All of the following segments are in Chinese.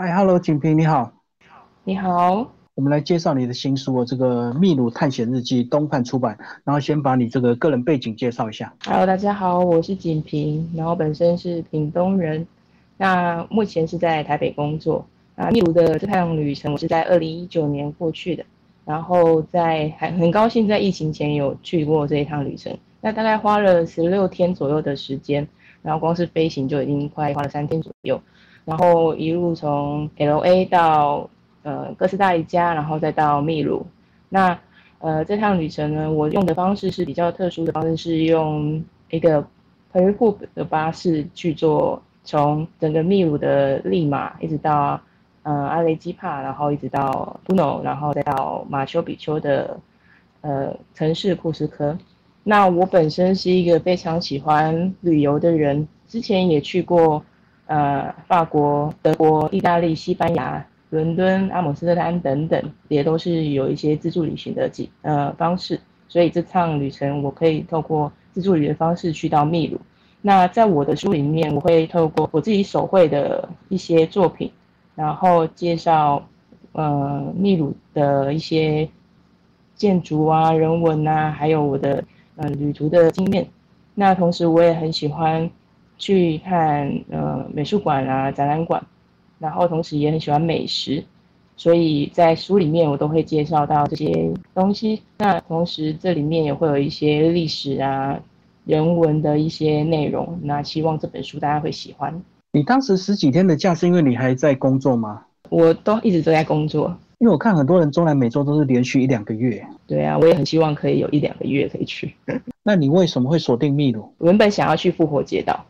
嗨，Hello，景平，你好。你好。我们来介绍你的新书哦，这个《秘鲁探险日记》，东汉出版。然后先把你这个个人背景介绍一下。Hello，大家好，我是景平，然后本身是屏东人，那目前是在台北工作。啊，秘鲁的这趟旅程我是在二零一九年过去的，然后在还很高兴在疫情前有去过这一趟旅程。那大概花了十六天左右的时间，然后光是飞行就已经快花了三天左右，然后一路从 L A 到。呃，哥斯达黎加，然后再到秘鲁。那呃，这趟旅程呢，我用的方式是比较特殊的方式，是用一个 p e r u 的巴士去做，从整个秘鲁的利马一直到呃阿雷基帕，然后一直到布诺，然后再到马丘比丘的呃城市库斯科。那我本身是一个非常喜欢旅游的人，之前也去过呃法国、德国、意大利、西班牙。伦敦、阿姆斯特丹等等，也都是有一些自助旅行的几呃方式，所以这趟旅程我可以透过自助旅的方式去到秘鲁。那在我的书里面，我会透过我自己手绘的一些作品，然后介绍呃秘鲁的一些建筑啊、人文啊，还有我的呃旅途的经验。那同时我也很喜欢去看呃美术馆啊、展览馆。然后同时也很喜欢美食，所以在书里面我都会介绍到这些东西。那同时这里面也会有一些历史啊、人文的一些内容。那希望这本书大家会喜欢。你当时十几天的假是因为你还在工作吗？我都一直都在工作，因为我看很多人中南美洲都是连续一两个月。对啊，我也很希望可以有一两个月可以去。那你为什么会锁定秘鲁？原本想要去复活节岛。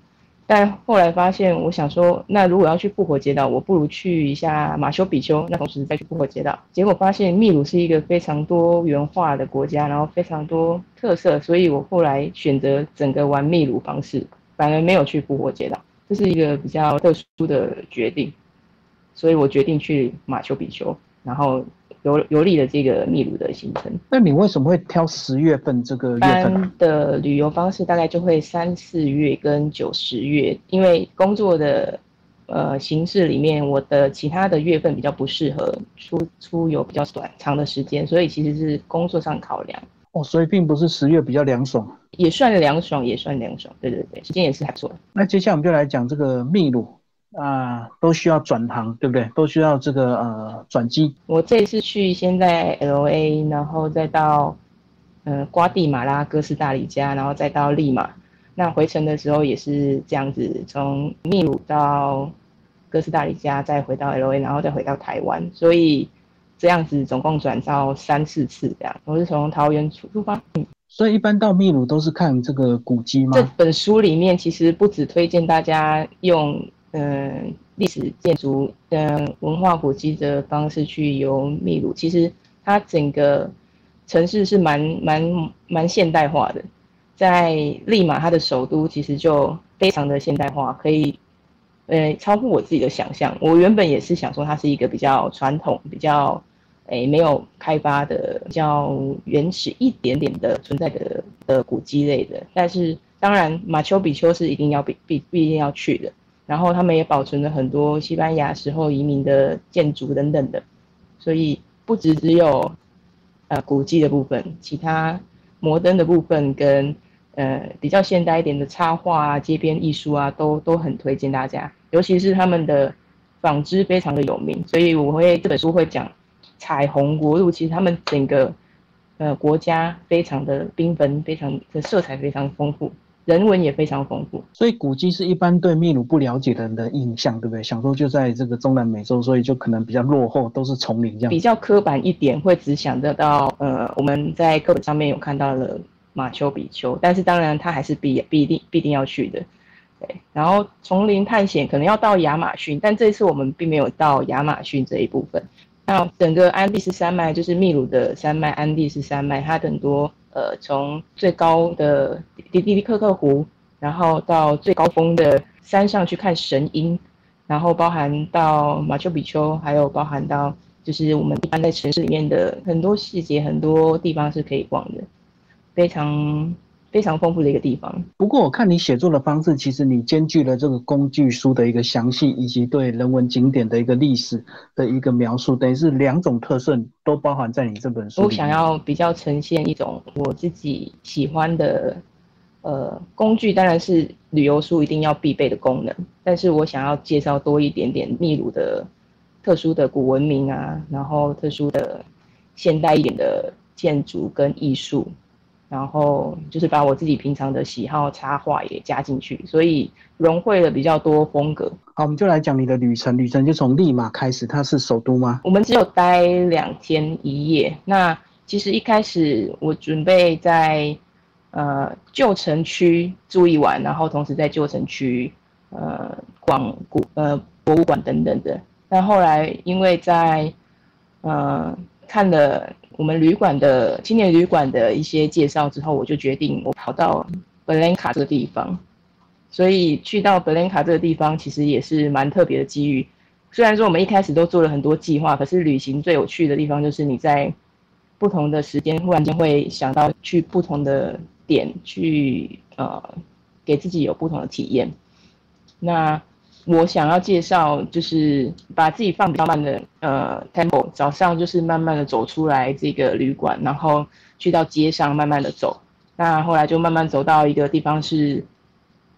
但后来发现，我想说，那如果要去复活节岛，我不如去一下马丘比丘，那同时再去复活节岛。结果发现秘鲁是一个非常多元化的国家，然后非常多特色，所以我后来选择整个玩秘鲁方式，反而没有去复活节岛，这是一个比较特殊的决定，所以我决定去马丘比丘，然后。游游历的这个秘鲁的行程，那你为什么会挑十月份这个月份的旅游方式？大概就会三四月跟九十月，因为工作的呃形式里面，我的其他的月份比较不适合出出游比较短长的时间，所以其实是工作上考量。哦，所以并不是十月比较凉爽，也算凉爽，也算凉爽。对对对，时间也是还不错。那接下来我们就来讲这个秘鲁。啊，都需要转航，对不对？都需要这个呃转机。我这次去先在 L A，然后再到呃瓜地马拉、哥斯达黎加，然后再到利马。那回程的时候也是这样子，从秘鲁到哥斯达黎加，再回到 L A，然后再回到台湾。所以这样子总共转到三四次这样。我是从桃园出出发。所以一般到秘鲁都是看这个古迹吗？这本书里面其实不只推荐大家用。嗯，历史建筑跟文化古迹的方式去游秘鲁，其实它整个城市是蛮蛮蛮现代化的。在利马，它的首都其实就非常的现代化，可以呃超乎我自己的想象。我原本也是想说它是一个比较传统、比较诶没有开发的、比较原始一点点的存在的的古迹类的。但是当然，马丘比丘是一定要必必必定要去的。然后他们也保存了很多西班牙时候移民的建筑等等的，所以不只只有呃古迹的部分，其他摩登的部分跟呃比较现代一点的插画啊、街边艺术啊，都都很推荐大家。尤其是他们的纺织非常的有名，所以我会这本书会讲彩虹国度，其实他们整个呃国家非常的缤纷，非常的色彩非常丰富。人文也非常丰富，所以古迹是一般对秘鲁不了解的人的印象，对不对？想说就在这个中南美洲，所以就可能比较落后，都是丛林这样。比较刻板一点，会只想得到，呃，我们在课本上面有看到了马丘比丘，但是当然它还是必必定必定要去的。对，然后丛林探险可能要到亚马逊，但这次我们并没有到亚马逊这一部分。那整个安第斯山脉就是秘鲁的山脉，安第斯山脉它很多。呃，从最高的迪迪迪克克湖，然后到最高峰的山上去看神鹰，然后包含到马丘比丘，还有包含到就是我们一般在城市里面的很多细节，很多地方是可以逛的，非常非常丰富的一个地方。不过我看你写作的方式，其实你兼具了这个工具书的一个详细，以及对人文景点的一个历史的一个描述，等于是两种特色都包含在你这本书。我想要比较呈现一种我自己喜欢的，呃，工具当然是旅游书一定要必备的功能，但是我想要介绍多一点点秘鲁的特殊的古文明啊，然后特殊的现代一点的建筑跟艺术。然后就是把我自己平常的喜好插画也加进去，所以融汇了比较多风格。好，我们就来讲你的旅程。旅程就从利马开始，它是首都吗？我们只有待两天一夜。那其实一开始我准备在呃旧城区住一晚，然后同时在旧城区呃逛古呃博物馆等等的。但后来因为在呃看了。我们旅馆的青年旅馆的一些介绍之后，我就决定我跑到布兰卡这个地方。所以去到布兰卡这个地方，其实也是蛮特别的机遇。虽然说我们一开始都做了很多计划，可是旅行最有趣的地方就是你在不同的时间，忽然间会想到去不同的点，去呃给自己有不同的体验。那我想要介绍，就是把自己放比较慢的呃 tempo，早上就是慢慢的走出来这个旅馆，然后去到街上慢慢的走。那后来就慢慢走到一个地方是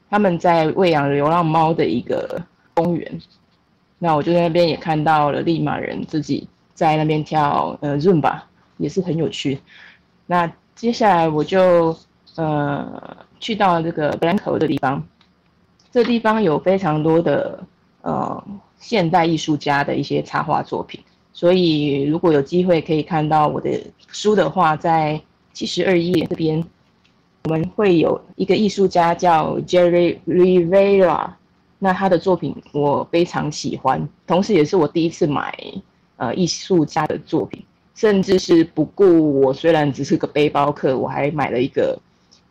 他们在喂养流浪猫的一个公园。那我就在那边也看到了利马人自己在那边跳呃 zoom 吧，也是很有趣。那接下来我就呃去到这个 Blanco 的地方。这地方有非常多的呃现代艺术家的一些插画作品，所以如果有机会可以看到我的书的话，在七十二页这边，我们会有一个艺术家叫 Jerry Rivera，那他的作品我非常喜欢，同时也是我第一次买呃艺术家的作品，甚至是不顾我虽然只是个背包客，我还买了一个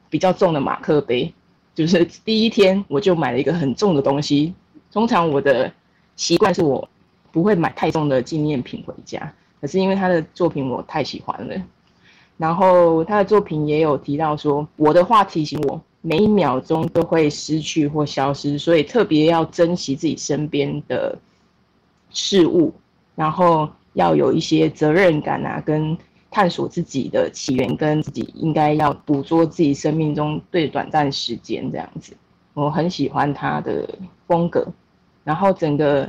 比较重的马克杯。就是第一天我就买了一个很重的东西。通常我的习惯是我不会买太重的纪念品回家，可是因为他的作品我太喜欢了，然后他的作品也有提到说，我的话提醒我每一秒钟都会失去或消失，所以特别要珍惜自己身边的事物，然后要有一些责任感啊，跟。探索自己的起源，跟自己应该要捕捉自己生命中最短暂时间这样子，我很喜欢他的风格。然后整个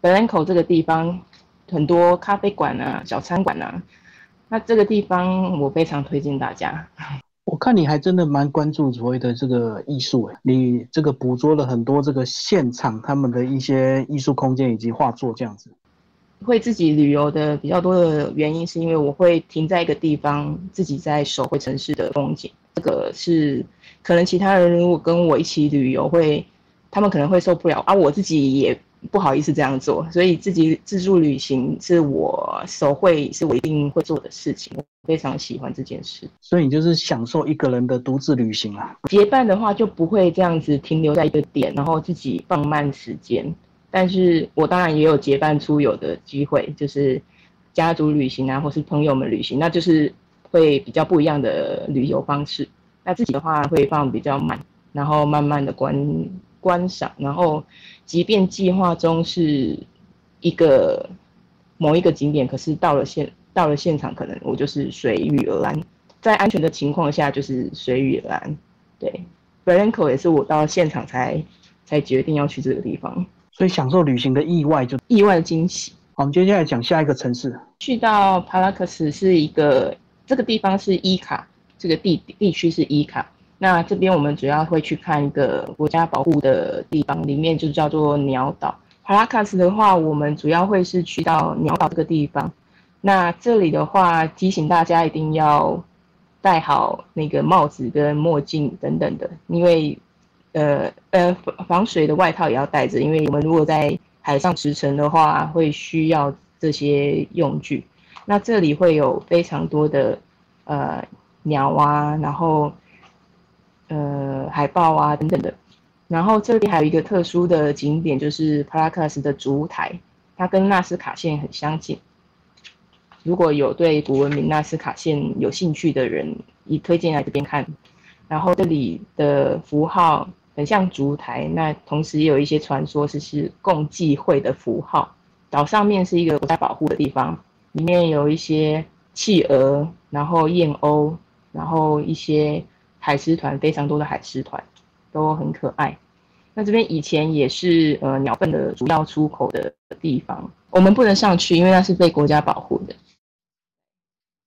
Blanco 这个地方很多咖啡馆啊、小餐馆啊，那这个地方我非常推荐大家。我看你还真的蛮关注所谓的这个艺术诶，你这个捕捉了很多这个现场他们的一些艺术空间以及画作这样子。会自己旅游的比较多的原因，是因为我会停在一个地方，自己在手绘城市的风景。这个是可能其他人如果跟我一起旅游，会他们可能会受不了，而我自己也不好意思这样做。所以自己自助旅行是我手绘是我一定会做的事情，我非常喜欢这件事。所以你就是享受一个人的独自旅行啊？结伴的话就不会这样子停留在一个点，然后自己放慢时间。但是我当然也有结伴出游的机会，就是家族旅行啊，或是朋友们旅行，那就是会比较不一样的旅游方式。那自己的话会放比较慢，然后慢慢的观观赏，然后即便计划中是一个某一个景点，可是到了现到了现场，可能我就是随遇而安，在安全的情况下就是随遇而安。对 b r a n c o 也是我到现场才才决定要去这个地方。所以享受旅行的意外就意外的惊喜。好，我们接下来讲下一个城市。去到帕拉克斯是一个这个地方是伊卡，这个地地区是伊卡。那这边我们主要会去看一个国家保护的地方，里面就叫做鸟岛。帕拉克斯的话，我们主要会是去到鸟岛这个地方。那这里的话，提醒大家一定要戴好那个帽子跟墨镜等等的，因为。呃呃，防水的外套也要带着，因为我们如果在海上驰骋的话，会需要这些用具。那这里会有非常多的呃鸟啊，然后呃海豹啊等等的。然后这里还有一个特殊的景点，就是帕拉克斯的主台，它跟纳斯卡线很相近。如果有对古文明纳斯卡线有兴趣的人，也推荐来这边看。然后这里的符号很像烛台，那同时也有一些传说是是共济会的符号。岛上面是一个国家保护的地方，里面有一些企鹅，然后燕鸥，然后一些海狮团，非常多的海狮团，都很可爱。那这边以前也是呃鸟粪的主要出口的地方，我们不能上去，因为那是被国家保护的。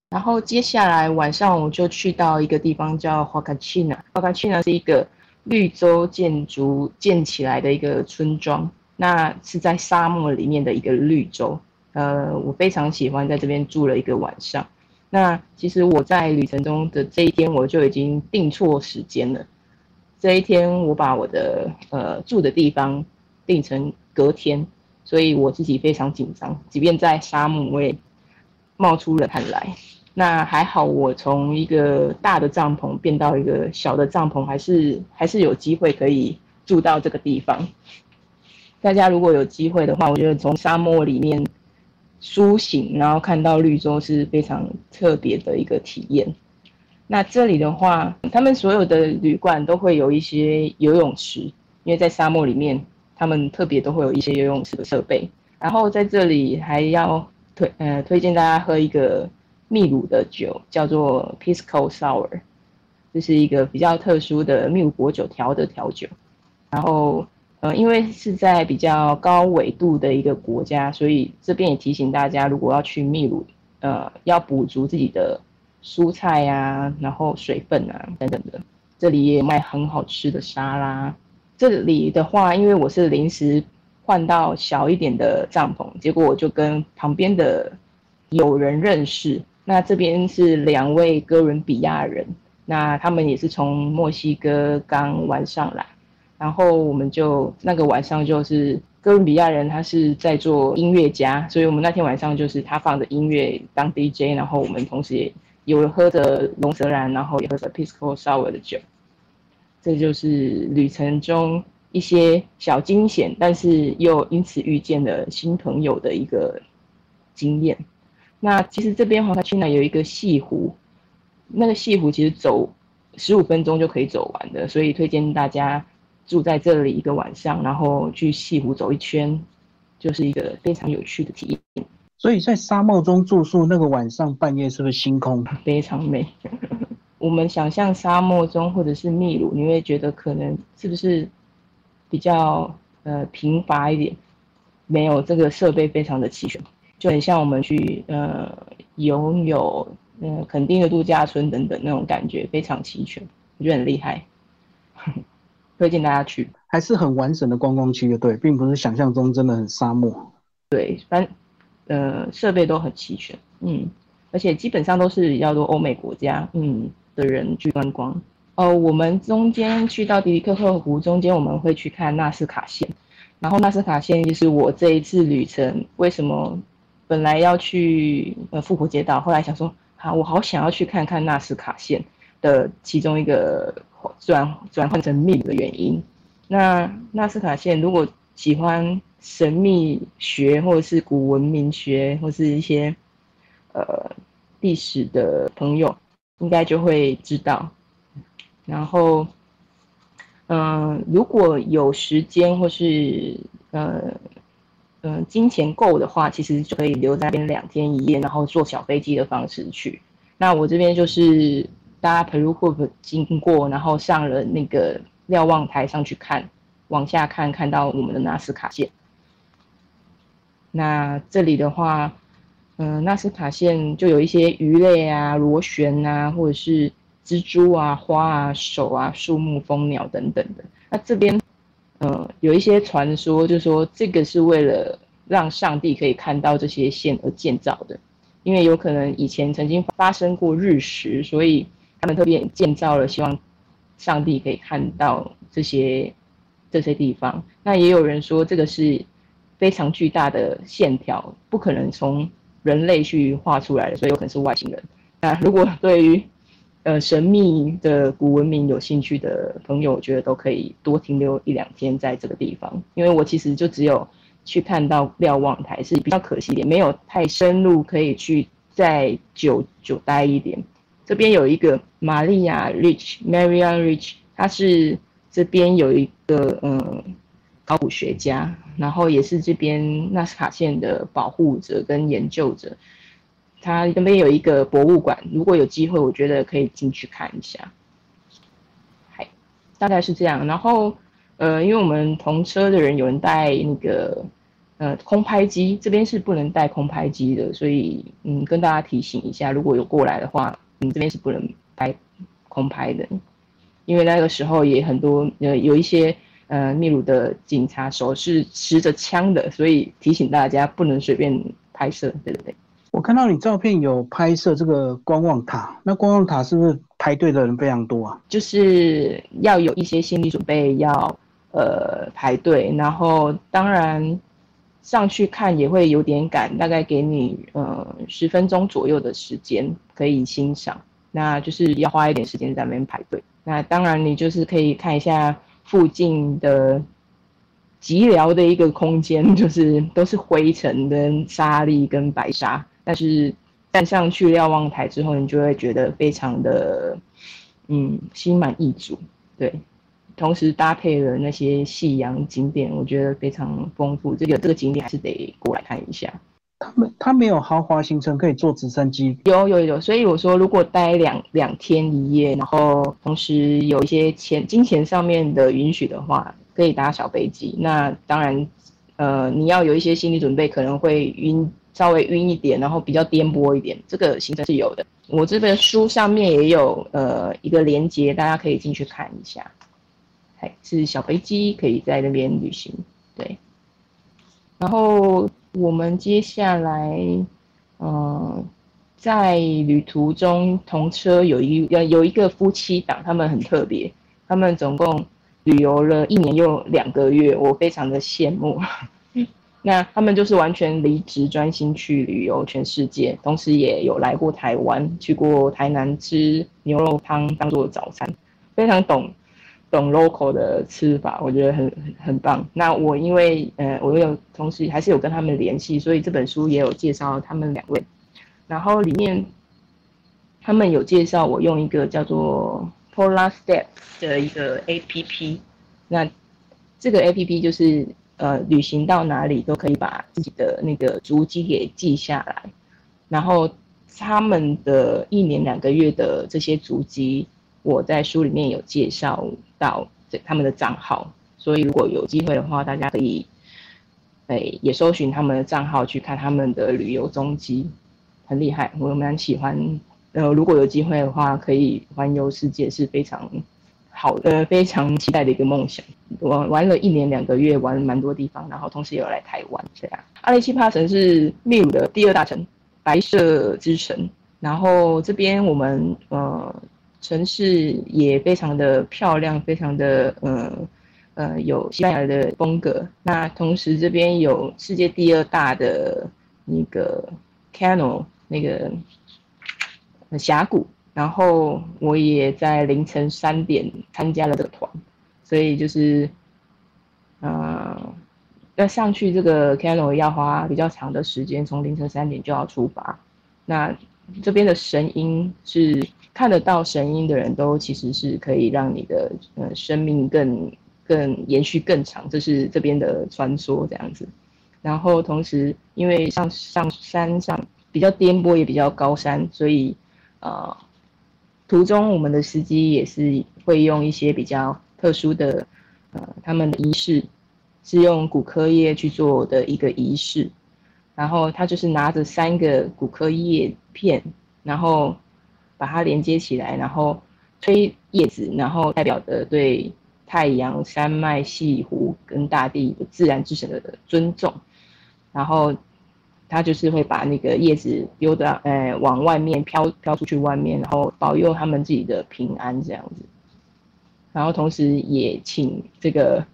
然后接下来晚上我们就去到一个地方叫华卡奇纳，华卡奇纳是一个绿洲建筑建起来的一个村庄。那是在沙漠里面的一个绿洲，呃，我非常喜欢在这边住了一个晚上。那其实我在旅程中的这一天，我就已经定错时间了。这一天我把我的呃住的地方定成隔天，所以我自己非常紧张，即便在沙漠，我也冒出了汗来。那还好，我从一个大的帐篷变到一个小的帐篷，还是还是有机会可以住到这个地方。大家如果有机会的话，我觉得从沙漠里面苏醒，然后看到绿洲是非常特别的一个体验。那这里的话，他们所有的旅馆都会有一些游泳池，因为在沙漠里面，他们特别都会有一些游泳池的设备。然后在这里还要推呃推荐大家喝一个秘鲁的酒，叫做 Pisco Sour，这是一个比较特殊的秘鲁果酒调的调酒，然后。呃，因为是在比较高纬度的一个国家，所以这边也提醒大家，如果要去秘鲁，呃，要补足自己的蔬菜呀，然后水分啊等等的。这里也卖很好吃的沙拉。这里的话，因为我是临时换到小一点的帐篷，结果我就跟旁边的友人认识。那这边是两位哥伦比亚人，那他们也是从墨西哥刚玩上来。然后我们就那个晚上就是哥伦比亚人，他是在做音乐家，所以我们那天晚上就是他放着音乐当 DJ，然后我们同时也有喝着龙舌兰，然后也喝着 Pisco Sour 的酒，这就是旅程中一些小惊险，但是又因此遇见了新朋友的一个经验。那其实这边黄沙区呢有一个西湖，那个西湖其实走十五分钟就可以走完的，所以推荐大家。住在这里一个晚上，然后去西湖走一圈，就是一个非常有趣的体验。所以在沙漠中住宿，那个晚上半夜是不是星空 非常美？我们想象沙漠中或者是秘鲁，你会觉得可能是不是比较呃贫乏一点？没有，这个设备非常的齐全，就很像我们去呃拥有呃肯定的度假村等等那种感觉，非常齐全，我觉得很厉害。推荐大家去，还是很完整的观光区的，对，并不是想象中真的很沙漠。对，反呃设备都很齐全，嗯，而且基本上都是比较多欧美国家，嗯的人去观光。哦，我们中间去到迪迪克克湖中间，我们会去看纳斯卡线，然后纳斯卡线就是我这一次旅程为什么本来要去呃复活街道，后来想说，好，我好想要去看看纳斯卡线的其中一个。转转换成秘鲁的原因，那纳斯卡线如果喜欢神秘学或者是古文明学或是一些呃历史的朋友，应该就会知道。然后，嗯，如果有时间或是呃嗯金钱够的话，其实就可以留在那边两天一夜，然后坐小飞机的方式去。那我这边就是。搭 Peru 会不会经过，然后上了那个瞭望台上去看，往下看，看到我们的纳斯卡线。那这里的话，嗯，纳斯卡线就有一些鱼类啊、螺旋啊，或者是蜘蛛啊、花啊、手啊、树木、蜂鸟等等的。那这边，有一些传说，就说这个是为了让上帝可以看到这些线而建造的，因为有可能以前曾经发生过日食，所以。他们特别建造了，希望上帝可以看到这些这些地方。那也有人说，这个是非常巨大的线条，不可能从人类去画出来的，所以有可能是外星人。那如果对于呃神秘的古文明有兴趣的朋友，我觉得都可以多停留一两天在这个地方。因为我其实就只有去看到瞭望台，是比较可惜一点，没有太深入可以去再久久待一点。这边有一个。玛利亚 Rich，Maria Rich，她是这边有一个嗯考古学家，然后也是这边纳斯卡线的保护者跟研究者。他那边有一个博物馆，如果有机会，我觉得可以进去看一下。嗨，大概是这样。然后，呃，因为我们同车的人有人带那个呃空拍机，这边是不能带空拍机的，所以嗯，跟大家提醒一下，如果有过来的话，你这边是不能拍空拍的，因为那个时候也很多呃有一些呃秘鲁的警察手是持着枪的，所以提醒大家不能随便拍摄，对不对？我看到你照片有拍摄这个观望塔，那观望塔是不是排队的人非常多啊？就是要有一些心理准备，要呃排队，然后当然上去看也会有点赶，大概给你呃十分钟左右的时间可以欣赏，那就是要花一点时间在那边排队。那当然你就是可以看一下附近的寂寥的一个空间，就是都是灰尘跟沙粒跟白沙。但是站上去瞭望台之后，你就会觉得非常的，嗯，心满意足。对，同时搭配了那些夕阳景点，我觉得非常丰富。这个这个景点还是得过来看一下。他们他没有豪华行程可以坐直升机？有有有，所以我说如果待两两天一夜，然后同时有一些钱金钱上面的允许的话，可以搭小飞机。那当然，呃，你要有一些心理准备，可能会晕。稍微晕一点，然后比较颠簸一点，这个行程是有的。我这本书上面也有呃一个连接，大家可以进去看一下。还是小飞机可以在那边旅行，对。然后我们接下来，嗯，在旅途中同车有一有一个夫妻档，他们很特别，他们总共旅游了一年又两个月，我非常的羡慕。那他们就是完全离职，专心去旅游全世界，同时也有来过台湾，去过台南吃牛肉汤当做早餐，非常懂懂 local 的吃法，我觉得很很很棒。那我因为呃，我有同时还是有跟他们联系，所以这本书也有介绍他们两位。然后里面他们有介绍我用一个叫做 Polar Step 的一个 A P P，那这个 A P P 就是。呃，旅行到哪里都可以把自己的那个足迹给记下来，然后他们的一年两个月的这些足迹，我在书里面有介绍到这他们的账号，所以如果有机会的话，大家可以，哎，也搜寻他们的账号去看他们的旅游踪迹，很厉害，我蛮喜欢。呃，如果有机会的话，可以环游世界是非常。好，呃，非常期待的一个梦想。我玩了一年两个月，玩蛮多地方，然后同时也有来台湾这样。阿雷奇帕城是秘鲁的第二大城，白色之城。然后这边我们呃城市也非常的漂亮，非常的呃呃有西班牙的风格。那同时这边有世界第二大的那个 canal 那个峡谷。然后我也在凌晨三点参加了这个团，所以就是，呃，要上去这个 cano 要花比较长的时间，从凌晨三点就要出发。那这边的神鹰是看得到神鹰的人都其实是可以让你的呃生命更更延续更长，这是这边的传说这样子。然后同时因为上上山上比较颠簸也比较高山，所以呃。途中，我们的司机也是会用一些比较特殊的，呃，他们的仪式是用骨科叶去做的一个仪式，然后他就是拿着三个骨科叶片，然后把它连接起来，然后吹叶子，然后代表的对太阳、山脉、西湖跟大地的自然之神的尊重，然后。他就是会把那个叶子丢到，呃，往外面飘飘出去外面，然后保佑他们自己的平安这样子。然后同时也请这个，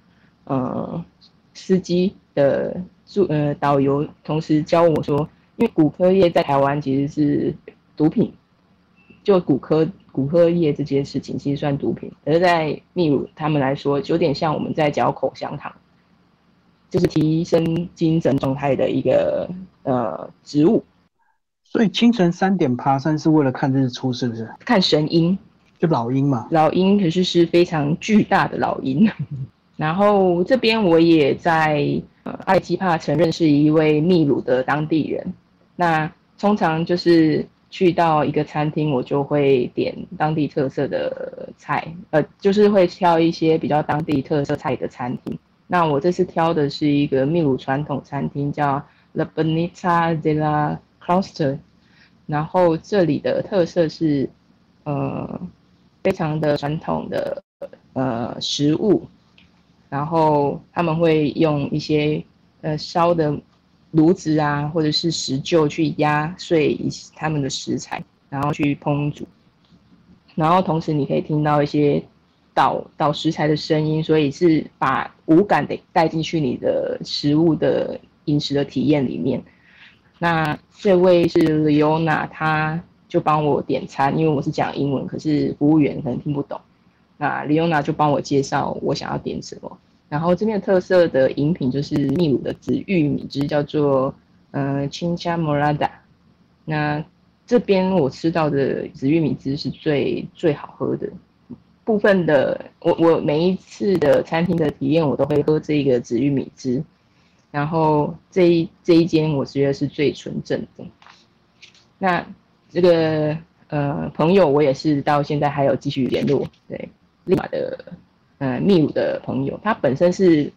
呃，司机的助呃导游同时教我说，因为骨科叶在台湾其实是毒品，就骨科骨科叶这件事情其实算毒品，而在秘鲁他们来说，有点像我们在嚼口香糖。就是提升精神状态的一个呃植物，所以清晨三点爬山是为了看日出，是不是？看神鹰，就老鹰嘛，老鹰可是是非常巨大的老鹰。然后这边我也在呃埃及帕城认识一位秘鲁的当地人。那通常就是去到一个餐厅，我就会点当地特色的菜，呃，就是会挑一些比较当地特色菜的餐厅。那我这次挑的是一个秘鲁传统餐厅，叫 La Bonita de la Costa。然后这里的特色是，呃，非常的传统的呃食物。然后他们会用一些呃烧的炉子啊，或者是石臼去压碎一他们的食材，然后去烹煮。然后同时你可以听到一些倒倒食材的声音，所以是把五感得带进去你的食物的饮食的体验里面。那这位是 Leona，他就帮我点餐，因为我是讲英文，可是服务员可能听不懂。那 Leona 就帮我介绍我想要点什么，然后这边特色的饮品就是秘鲁的紫玉米汁，叫做呃 Chincha Morada。那这边我吃到的紫玉米汁是最最好喝的。部分的我我每一次的餐厅的体验，我都会喝这个紫玉米汁。然后这一这一间我觉得是最纯正的。那这个呃朋友，我也是到现在还有继续联络，对。利马的，呃，秘鲁的朋友，他本身是，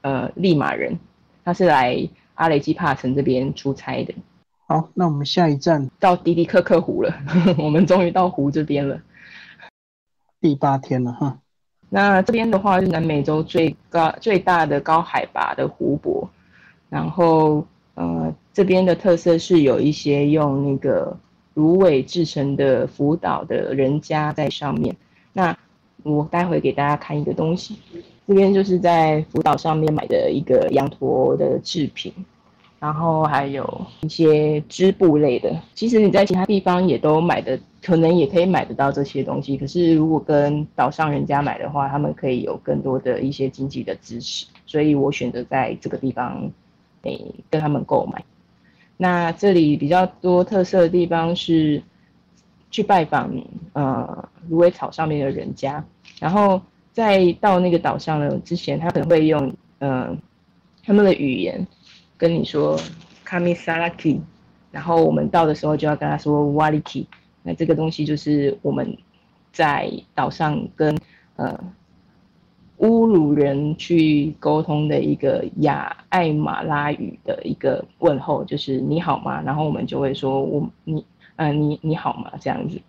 呃，利马人，他是来阿雷基帕城这边出差的。好，那我们下一站到迪迪克克湖了，我们终于到湖这边了。第八天了哈。那这边的话是南美洲最高最大的高海拔的湖泊，然后呃，这边的特色是有一些用那个芦苇制成的浮岛的人家在上面，那。我待会给大家看一个东西，这边就是在福岛上面买的一个羊驼的制品，然后还有一些织布类的。其实你在其他地方也都买的，可能也可以买得到这些东西。可是如果跟岛上人家买的话，他们可以有更多的一些经济的支持，所以我选择在这个地方，诶，跟他们购买。那这里比较多特色的地方是。去拜访呃芦苇草上面的人家，然后在到那个岛上呢之前，他可能会用呃他们的语言跟你说 kamisaraki，然后我们到的时候就要跟他说 waliki，那这个东西就是我们在岛上跟呃侮辱人去沟通的一个亚艾马拉语的一个问候，就是你好吗？然后我们就会说我你。嗯，你你好吗？这样子，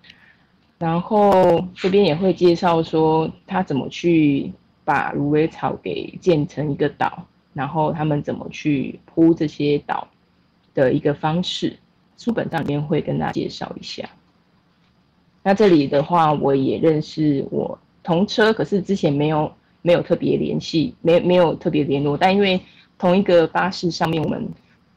然后这边也会介绍说他怎么去把芦苇草给建成一个岛，然后他们怎么去铺这些岛的一个方式，书本上里面会跟大家介绍一下。那这里的话，我也认识我同车，可是之前没有没有特别联系，没没有特别联络，但因为同一个巴士上面，我们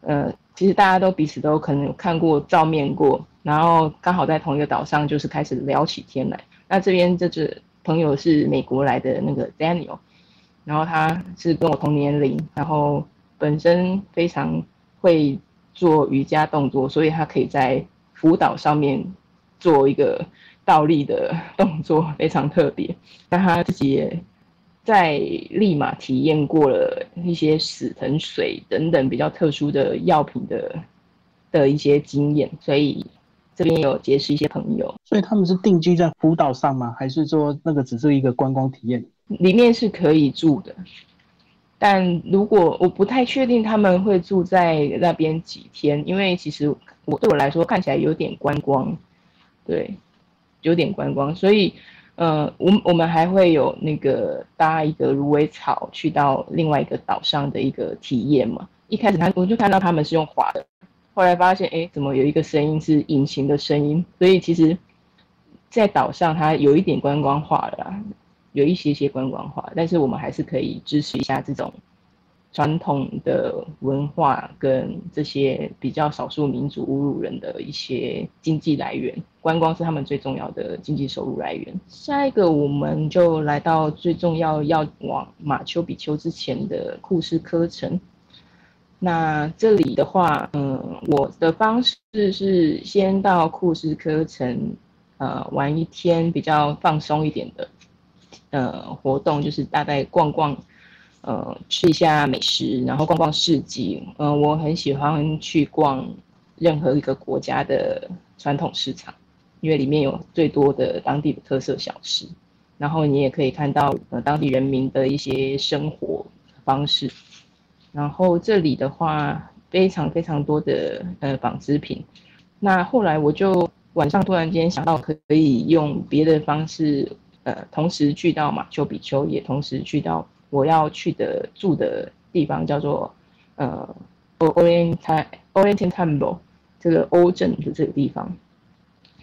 呃，其实大家都彼此都可能有看过照面过。然后刚好在同一个岛上，就是开始聊起天来。那这边这只朋友是美国来的那个 Daniel，然后他是跟我同年龄，然后本身非常会做瑜伽动作，所以他可以在浮岛上面做一个倒立的动作，非常特别。那他自己也在立马体验过了一些死藤水等等比较特殊的药品的的一些经验，所以。这边有结识一些朋友，所以他们是定居在福岛上吗？还是说那个只是一个观光体验？里面是可以住的，但如果我不太确定他们会住在那边几天，因为其实我对我来说看起来有点观光，对，有点观光，所以呃，我我们还会有那个搭一个芦苇草去到另外一个岛上的一个体验嘛。一开始他我就看到他们是用滑的。后来发现，哎，怎么有一个声音是隐形的声音？所以其实，在岛上它有一点观光化了啦，有一些些观光化，但是我们还是可以支持一下这种传统的文化跟这些比较少数民族侮辱人的一些经济来源。观光是他们最重要的经济收入来源。下一个，我们就来到最重要要往马丘比丘之前的库斯科城。那这里的话，嗯，我的方式是先到库斯科城，呃玩一天比较放松一点的呃活动，就是大概逛逛，呃吃一下美食，然后逛逛市集。嗯，我很喜欢去逛任何一个国家的传统市场，因为里面有最多的当地的特色小吃，然后你也可以看到呃当地人民的一些生活方式。然后这里的话，非常非常多的呃纺织品。那后来我就晚上突然间想到，可以用别的方式，呃，同时去到马丘比丘，也同时去到我要去的住的地方，叫做呃 Oriental Orient Temple 这个欧镇的这个地方。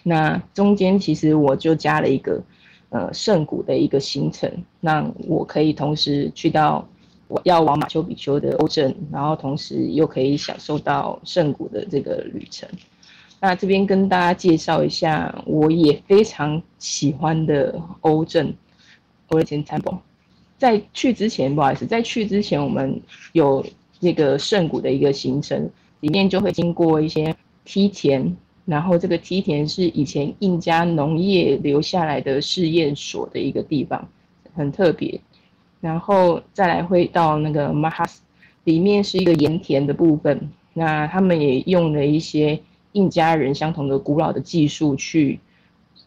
那中间其实我就加了一个呃圣谷的一个行程，那我可以同时去到。我要往马丘比丘的欧镇，然后同时又可以享受到圣谷的这个旅程。那这边跟大家介绍一下，我也非常喜欢的欧镇 （Orient Temple）。在去之前，不好意思，在去之前，我们有那个圣谷的一个行程，里面就会经过一些梯田，然后这个梯田是以前印加农业留下来的试验所的一个地方，很特别。然后再来会到那个马哈斯，里面是一个盐田的部分。那他们也用了一些印加人相同的古老的技术去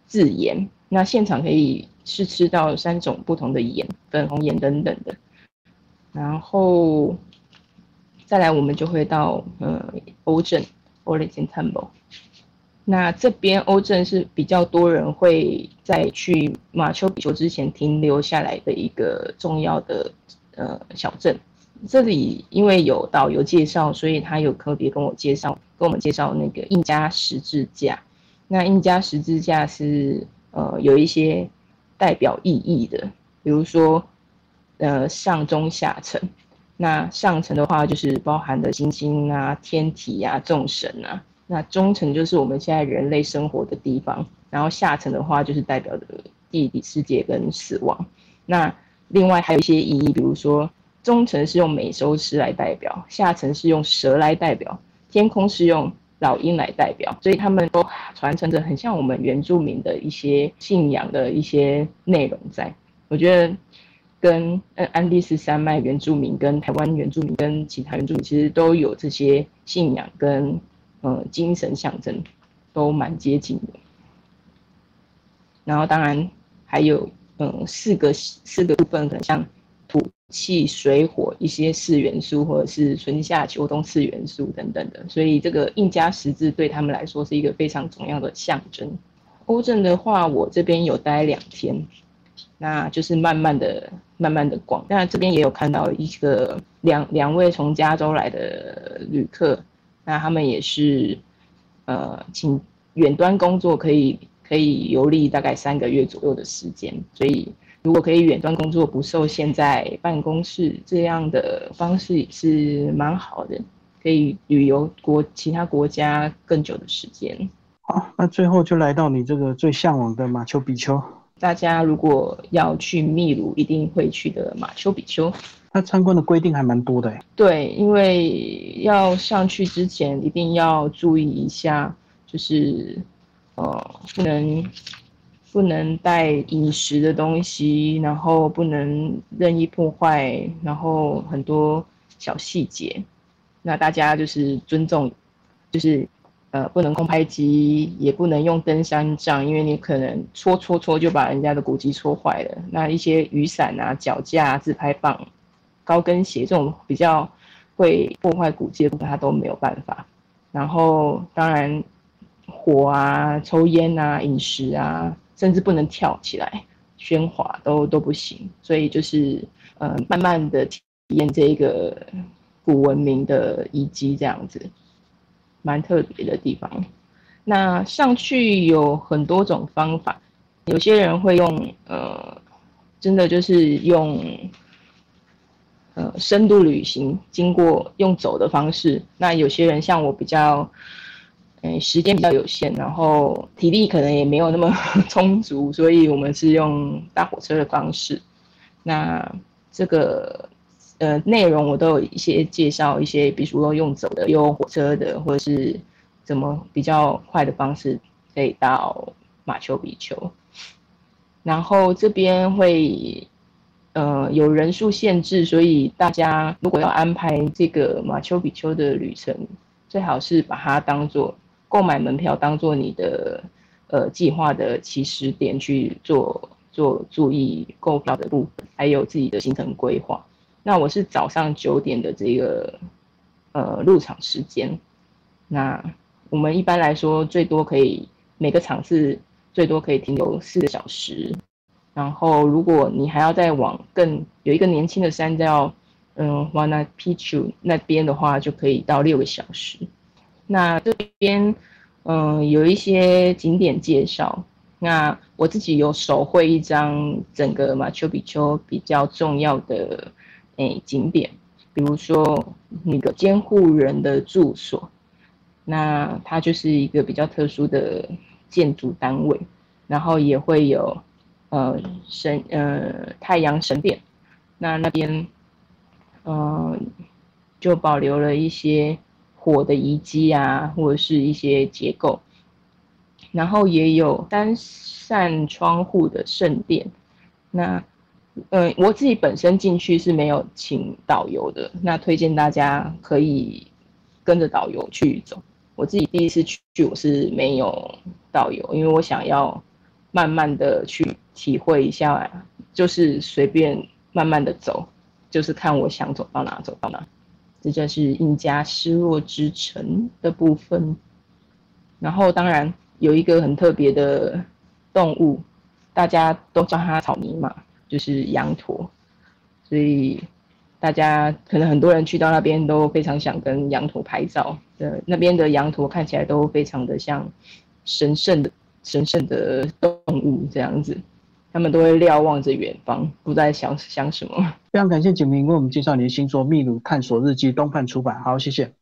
制盐。那现场可以试吃到三种不同的盐，粉红盐等等的。然后再来，我们就会到呃欧镇 （Origin Temple）。那这边欧镇是比较多人会在去马丘比丘之前停留下来的一个重要的呃小镇。这里因为有导游介绍，所以他有特别跟我介绍，跟我们介绍那个印加十字架。那印加十字架是呃有一些代表意义的，比如说呃上中下层。那上层的话就是包含的星星啊、天体啊、众神啊。那中层就是我们现在人类生活的地方，然后下层的话就是代表的地底世界跟死亡。那另外还有一些意义，比如说中层是用美洲狮来代表，下层是用蛇来代表，天空是用老鹰来代表，所以他们都传承着很像我们原住民的一些信仰的一些内容在。我觉得跟呃安第斯山脉原住民、跟台湾原住民、跟其他原住民其实都有这些信仰跟。呃，精神象征都蛮接近的。然后当然还有，嗯，四个四个部分，很像、气、水、火一些四元素，或者是春夏秋冬四元素等等的。所以这个印加十字对他们来说是一个非常重要的象征。欧镇的话，我这边有待两天，那就是慢慢的、慢慢的逛。那这边也有看到一个两两位从加州来的旅客。那他们也是，呃，请远端工作可以可以游历大概三个月左右的时间，所以如果可以远端工作不受限在办公室这样的方式也是蛮好的，可以旅游国其他国家更久的时间。好，那最后就来到你这个最向往的马丘比丘。大家如果要去秘鲁，一定会去的马丘比丘。它参观的规定还蛮多的哎。对，因为要上去之前一定要注意一下，就是呃不能不能带饮食的东西，然后不能任意破坏，然后很多小细节。那大家就是尊重，就是呃不能空拍机，也不能用登山杖，因为你可能戳戳戳就把人家的骨肌戳坏了。那一些雨伞啊、脚架、自拍棒。高跟鞋这种比较会破坏骨肌的部分，它都没有办法。然后当然火啊、抽烟啊、饮食啊，甚至不能跳起来、喧哗都都不行。所以就是呃，慢慢的体验这个古文明的遗迹，这样子蛮特别的地方。那上去有很多种方法，有些人会用呃，真的就是用。呃，深度旅行经过用走的方式，那有些人像我比较，嗯，时间比较有限，然后体力可能也没有那么 充足，所以我们是用搭火车的方式。那这个呃内容我都有一些介绍，一些比如说用走的，用火车的，或者是怎么比较快的方式可以到马马丘比丘。然后这边会呃有人数限制，所以大家如果要安排这个马丘比丘的旅程，最好是把它当做购买门票，当做你的呃计划的起始点去做做注意购票的部分，还有自己的行程规划。那我是早上九点的这个呃入场时间，那我们一般来说最多可以每个场次最多可以停留四个小时，然后如果你还要再往更有一个年轻的山叫嗯 Wanna Pichu 那边的话，就可以到六个小时。那这边嗯有一些景点介绍，那我自己有手绘一张整个马丘比丘比较重要的。诶，景点，比如说那个监护人的住所，那它就是一个比较特殊的建筑单位，然后也会有呃神呃太阳神殿，那那边嗯就保留了一些火的遗迹啊，或者是一些结构，然后也有单扇窗户的圣殿，那。嗯，我自己本身进去是没有请导游的，那推荐大家可以跟着导游去走。我自己第一次去，我是没有导游，因为我想要慢慢的去体会一下，就是随便慢慢的走，就是看我想走到哪走到哪。这就是印加失落之城的部分。然后当然有一个很特别的动物，大家都叫它草泥马。就是羊驼，所以大家可能很多人去到那边都非常想跟羊驼拍照。呃，那边的羊驼看起来都非常的像神圣的、神圣的动物这样子，他们都会瞭望着远方，不再想想什么。非常感谢景明为我们介绍你的新作《秘鲁探索日记》，东贩出版。好，谢谢。